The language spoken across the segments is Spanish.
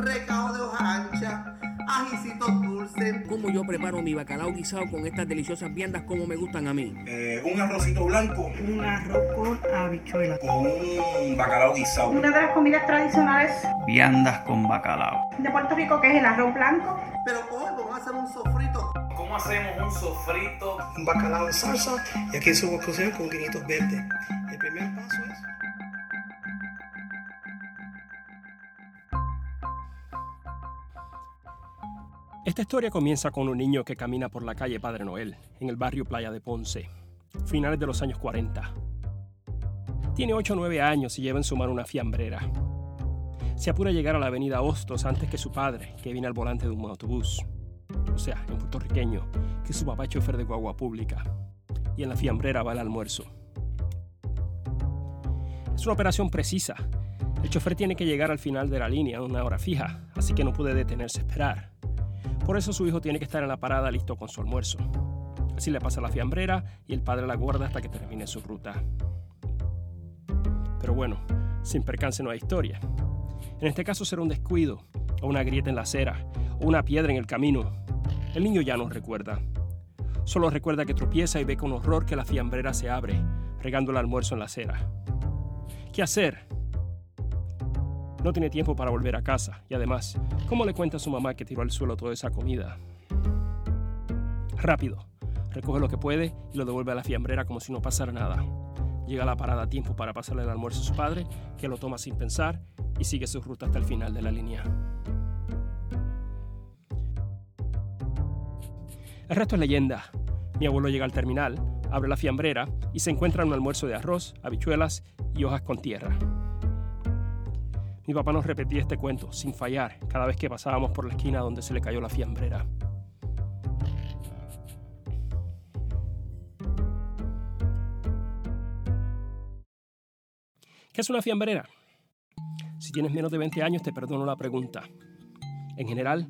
recao de hoja ancha, ajicitos dulces. ¿Cómo yo preparo mi bacalao guisado con estas deliciosas viandas como me gustan a mí? Eh, un arrocito blanco Un arroz con habichuelas. con un bacalao guisado. Una de las comidas tradicionales Viandas con bacalao. de Puerto Rico que es el arroz blanco. Pero hoy vamos a hacer un sofrito. ¿Cómo hacemos un sofrito? un bacalao en salsa y aquí se va a cocinar con guinitos verdes. El primer paso es Esta historia comienza con un niño que camina por la calle Padre Noel, en el barrio Playa de Ponce, finales de los años 40. Tiene 8 o 9 años y lleva en su mano una fiambrera. Se apura a llegar a la avenida Hostos antes que su padre, que viene al volante de un autobús. O sea, en puertorriqueño, que su papá es chofer de guagua pública. Y en la fiambrera va el almuerzo. Es una operación precisa. El chofer tiene que llegar al final de la línea en una hora fija, así que no puede detenerse a esperar. Por eso su hijo tiene que estar en la parada listo con su almuerzo. Así le pasa la fiambrera y el padre la guarda hasta que termine su ruta. Pero bueno, sin percance no hay historia. En este caso será un descuido, o una grieta en la acera, o una piedra en el camino. El niño ya no recuerda. Solo recuerda que tropieza y ve con horror que la fiambrera se abre, regando el almuerzo en la acera. ¿Qué hacer? No tiene tiempo para volver a casa y además, ¿cómo le cuenta a su mamá que tiró al suelo toda esa comida? Rápido, recoge lo que puede y lo devuelve a la fiambrera como si no pasara nada. Llega a la parada a tiempo para pasarle el almuerzo a su padre, que lo toma sin pensar y sigue su ruta hasta el final de la línea. El resto es leyenda. Mi abuelo llega al terminal, abre la fiambrera y se encuentra un almuerzo de arroz, habichuelas y hojas con tierra. Mi papá nos repetía este cuento sin fallar cada vez que pasábamos por la esquina donde se le cayó la fiambrera. ¿Qué es una fiambrera? Si tienes menos de 20 años te perdono la pregunta. En general,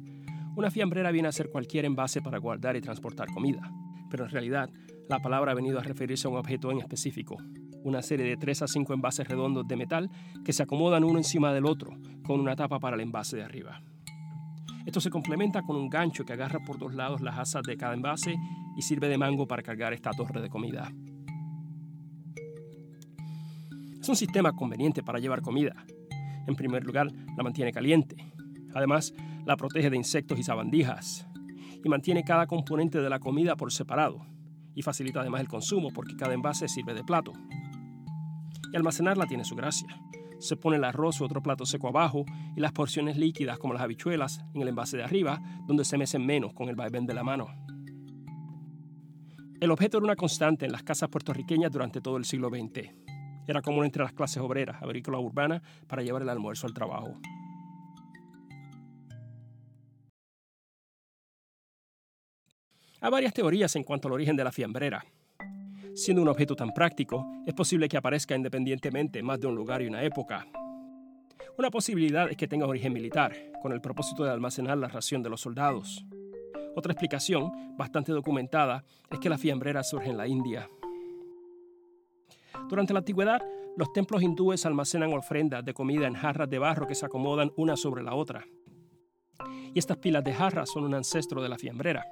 una fiambrera viene a ser cualquier envase para guardar y transportar comida, pero en realidad la palabra ha venido a referirse a un objeto en específico, una serie de 3 a 5 envases redondos de metal que se acomodan uno encima del otro, con una tapa para el envase de arriba. Esto se complementa con un gancho que agarra por dos lados las asas de cada envase y sirve de mango para cargar esta torre de comida. Es un sistema conveniente para llevar comida. En primer lugar, la mantiene caliente. Además, la protege de insectos y sabandijas. Y mantiene cada componente de la comida por separado. Y facilita además el consumo porque cada envase sirve de plato. Y almacenarla tiene su gracia. Se pone el arroz u otro plato seco abajo y las porciones líquidas como las habichuelas en el envase de arriba, donde se mecen menos con el vaivén de la mano. El objeto era una constante en las casas puertorriqueñas durante todo el siglo XX. Era común entre las clases obreras, agrícola urbana, para llevar el almuerzo al trabajo. Hay varias teorías en cuanto al origen de la fiambrera. Siendo un objeto tan práctico, es posible que aparezca independientemente más de un lugar y una época. Una posibilidad es que tenga origen militar, con el propósito de almacenar la ración de los soldados. Otra explicación, bastante documentada, es que la fiambrera surge en la India. Durante la antigüedad, los templos hindúes almacenan ofrendas de comida en jarras de barro que se acomodan una sobre la otra. Y estas pilas de jarras son un ancestro de la fiambrera.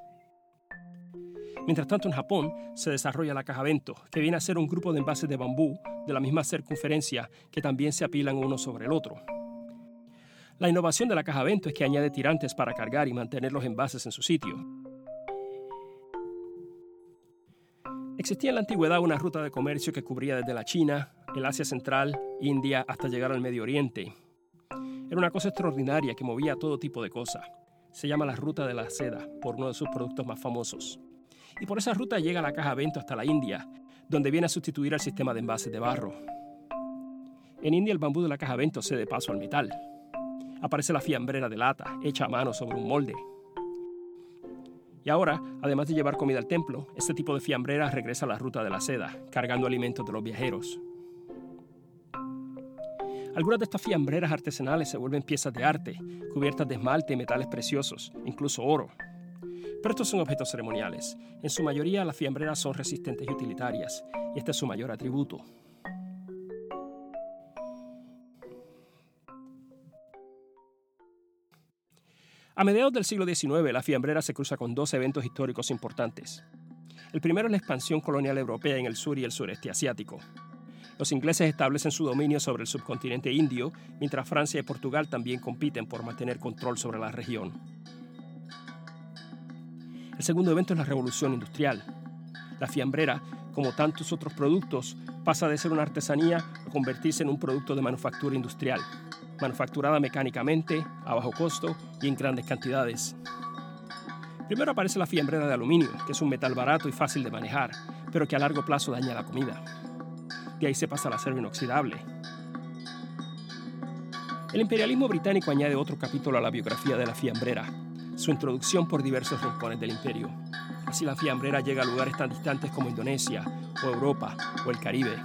Mientras tanto, en Japón se desarrolla la caja bento, que viene a ser un grupo de envases de bambú de la misma circunferencia que también se apilan uno sobre el otro. La innovación de la caja bento es que añade tirantes para cargar y mantener los envases en su sitio. Existía en la antigüedad una ruta de comercio que cubría desde la China, el Asia Central, India, hasta llegar al Medio Oriente. Era una cosa extraordinaria que movía todo tipo de cosas. Se llama la Ruta de la Seda, por uno de sus productos más famosos. Y por esa ruta llega la caja Bento hasta la India, donde viene a sustituir al sistema de envases de barro. En India el bambú de la caja Bento cede paso al metal. Aparece la fiambrera de lata, hecha a mano sobre un molde. Y ahora, además de llevar comida al templo, este tipo de fiambrera regresa a la ruta de la seda, cargando alimentos de los viajeros. Algunas de estas fiambreras artesanales se vuelven piezas de arte, cubiertas de esmalte y metales preciosos, incluso oro. Pero estos son objetos ceremoniales. En su mayoría las fiambreras son resistentes y utilitarias, y este es su mayor atributo. A mediados del siglo XIX, la fiambrera se cruza con dos eventos históricos importantes. El primero es la expansión colonial europea en el sur y el sureste asiático. Los ingleses establecen su dominio sobre el subcontinente indio, mientras Francia y Portugal también compiten por mantener control sobre la región. El segundo evento es la revolución industrial. La fiambrera, como tantos otros productos, pasa de ser una artesanía a convertirse en un producto de manufactura industrial, manufacturada mecánicamente, a bajo costo y en grandes cantidades. Primero aparece la fiambrera de aluminio, que es un metal barato y fácil de manejar, pero que a largo plazo daña la comida. De ahí se pasa al acero inoxidable. El imperialismo británico añade otro capítulo a la biografía de la fiambrera, su introducción por diversos rincones del imperio. Así la fiambrera llega a lugares tan distantes como Indonesia, o Europa, o el Caribe.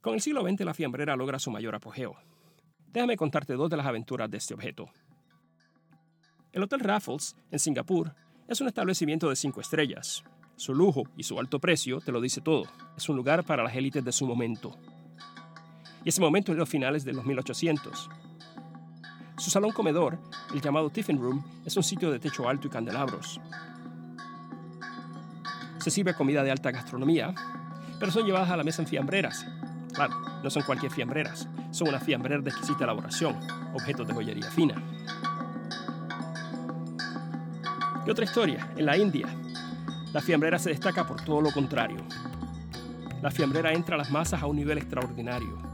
Con el siglo XX la fiambrera logra su mayor apogeo. Déjame contarte dos de las aventuras de este objeto. El Hotel Raffles, en Singapur, es un establecimiento de cinco estrellas. Su lujo y su alto precio te lo dice todo. Es un lugar para las élites de su momento. Y ese momento es los finales de los 1800. Su salón comedor, el llamado Tiffin Room, es un sitio de techo alto y candelabros. Se sirve comida de alta gastronomía, pero son llevadas a la mesa en fiambreras. Claro, no son cualquier fiambreras, son unas fiambreras de exquisita elaboración, objetos de joyería fina. Y otra historia, en la India, la fiambrera se destaca por todo lo contrario. La fiambrera entra a las masas a un nivel extraordinario,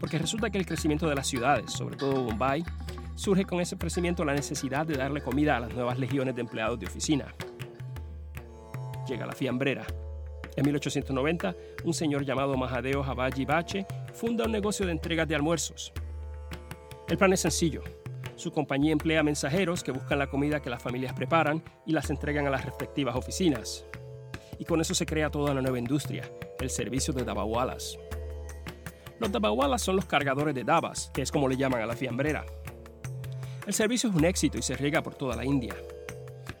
porque resulta que el crecimiento de las ciudades, sobre todo Bombay, surge con ese crecimiento la necesidad de darle comida a las nuevas legiones de empleados de oficina. Llega la fiambrera. En 1890, un señor llamado Mahadeo Habaji Bache funda un negocio de entregas de almuerzos. El plan es sencillo. Su compañía emplea mensajeros que buscan la comida que las familias preparan y las entregan a las respectivas oficinas. Y con eso se crea toda una nueva industria, el servicio de dabawalas. Los dabawalas son los cargadores de dabas, que es como le llaman a la fiambrera. El servicio es un éxito y se riega por toda la India.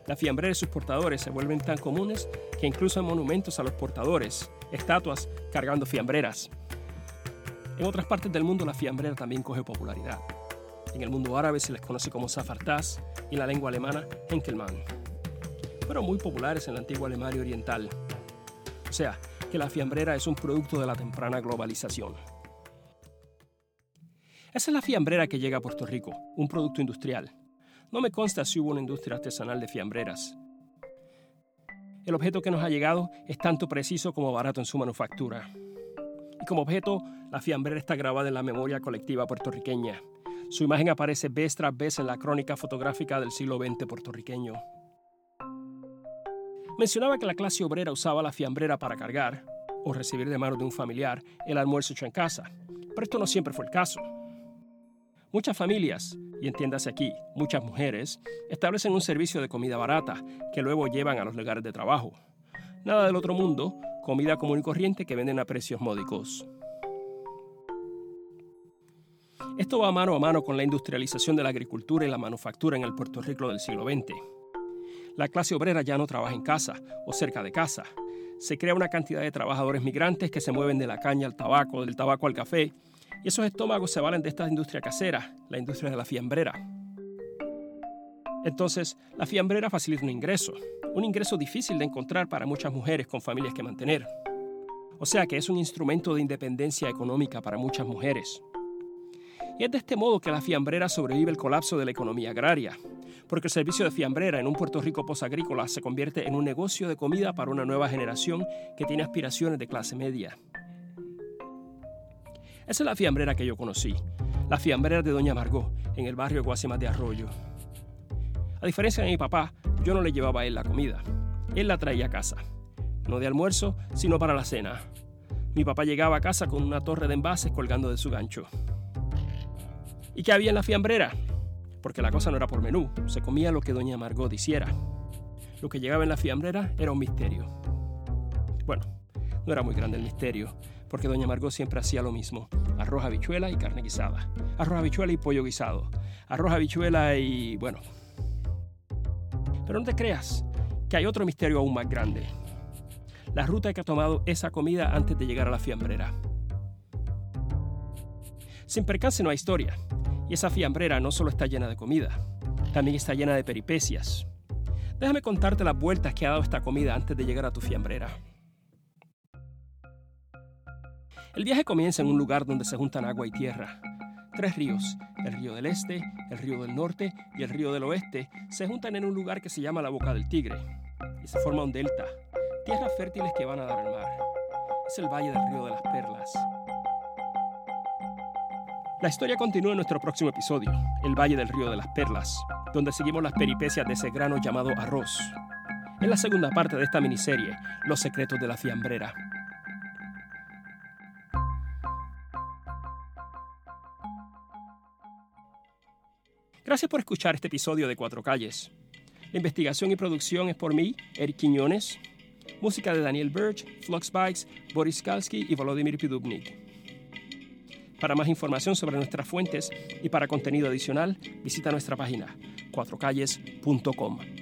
La fiambrera y sus portadores se vuelven tan comunes que incluso hay monumentos a los portadores, estatuas cargando fiambreras. En otras partes del mundo la fiambrera también coge popularidad. En el mundo árabe se les conoce como Safartaz y en la lengua alemana Henkelmann. Fueron muy populares en la antigua Alemania oriental. O sea, que la fiambrera es un producto de la temprana globalización. Esa es la fiambrera que llega a Puerto Rico, un producto industrial. No me consta si hubo una industria artesanal de fiambreras. El objeto que nos ha llegado es tanto preciso como barato en su manufactura. Y como objeto, la fiambrera está grabada en la memoria colectiva puertorriqueña. Su imagen aparece vez tras vez en la crónica fotográfica del siglo XX puertorriqueño. Mencionaba que la clase obrera usaba la fiambrera para cargar, o recibir de manos de un familiar, el almuerzo hecho en casa. Pero esto no siempre fue el caso. Muchas familias, y entiéndase aquí, muchas mujeres, establecen un servicio de comida barata que luego llevan a los lugares de trabajo. Nada del otro mundo, comida común y corriente que venden a precios módicos. Esto va mano a mano con la industrialización de la agricultura y la manufactura en el Puerto Rico del siglo XX. La clase obrera ya no trabaja en casa o cerca de casa. Se crea una cantidad de trabajadores migrantes que se mueven de la caña al tabaco, del tabaco al café, y esos estómagos se valen de esta industria casera, la industria de la fiambrera. Entonces, la fiambrera facilita un ingreso, un ingreso difícil de encontrar para muchas mujeres con familias que mantener. O sea que es un instrumento de independencia económica para muchas mujeres. Y es de este modo que la fiambrera sobrevive el colapso de la economía agraria, porque el servicio de fiambrera en un Puerto Rico posagrícola se convierte en un negocio de comida para una nueva generación que tiene aspiraciones de clase media. Esa es la fiambrera que yo conocí, la fiambrera de Doña Margot, en el barrio Guasimas de Arroyo. A diferencia de mi papá, yo no le llevaba a él la comida. Él la traía a casa. No de almuerzo, sino para la cena. Mi papá llegaba a casa con una torre de envases colgando de su gancho. ¿Y qué había en la fiambrera? Porque la cosa no era por menú, se comía lo que doña Margot hiciera. Lo que llegaba en la fiambrera era un misterio. Bueno, no era muy grande el misterio, porque doña Margot siempre hacía lo mismo. Arroz, habichuela y carne guisada. Arroz, habichuela y pollo guisado. Arroz, habichuela y... bueno. Pero no te creas, que hay otro misterio aún más grande. La ruta que ha tomado esa comida antes de llegar a la fiambrera. Sin percance no hay historia. Y esa fiambrera no solo está llena de comida, también está llena de peripecias. Déjame contarte las vueltas que ha dado esta comida antes de llegar a tu fiambrera. El viaje comienza en un lugar donde se juntan agua y tierra. Tres ríos, el río del este, el río del norte y el río del oeste, se juntan en un lugar que se llama la Boca del Tigre y se forma un delta, tierras fértiles que van a dar al mar. Es el Valle del Río de las Perlas. La historia continúa en nuestro próximo episodio, El Valle del Río de las Perlas, donde seguimos las peripecias de ese grano llamado arroz. En la segunda parte de esta miniserie, Los secretos de la fiambrera. Gracias por escuchar este episodio de Cuatro Calles. La investigación y producción es por mí, Eric Quiñones. Música de Daniel Birch, Flux Bikes, Boris Kalski y Volodymyr Pidubnik. Para más información sobre nuestras fuentes y para contenido adicional, visita nuestra página cuatrocalles.com.